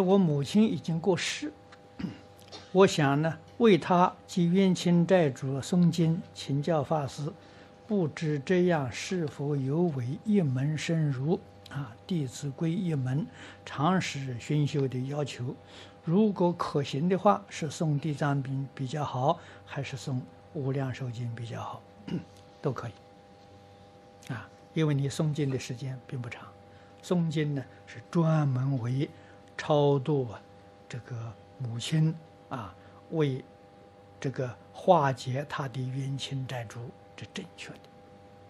我母亲已经过世，我想呢，为她及冤亲债主诵经请教法师，不知这样是否有违一门深入啊《弟子规》一门常识熏修的要求？如果可行的话，是诵《地藏经》比较好，还是诵《无量寿经》比较好？都可以啊，因为你诵经的时间并不长，诵经呢是专门为。超度啊，这个母亲啊，为这个化解他的冤亲债主，这正确的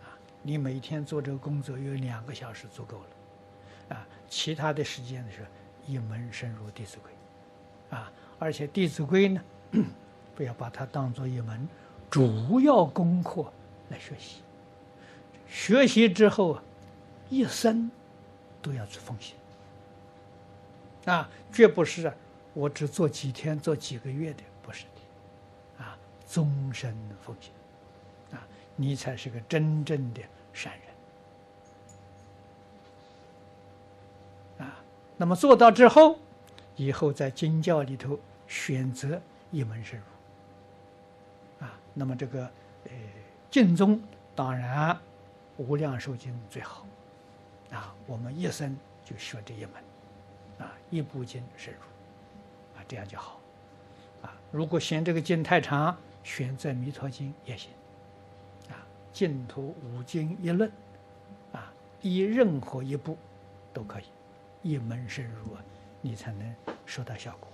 啊。你每天做这个工作有两个小时足够了啊，其他的时间是一门深入《弟子规》啊，而且《弟子规》呢，不要把它当做一门主要功课来学习，学习之后啊一生都要去奉行。啊，绝不是！我只做几天、做几个月的，不是的，啊，终身奉献，啊，你才是个真正的善人，啊，那么做到之后，以后在经教里头选择一门深入，啊，那么这个呃，净宗当然无量寿经最好，啊，我们一生就学这一门。一部经深入，啊，这样就好，啊，如果嫌这个经太长，选择《弥陀经》也行，啊，净土五经一论，啊，依任何一部都可以，一门深入啊，你才能收到效果。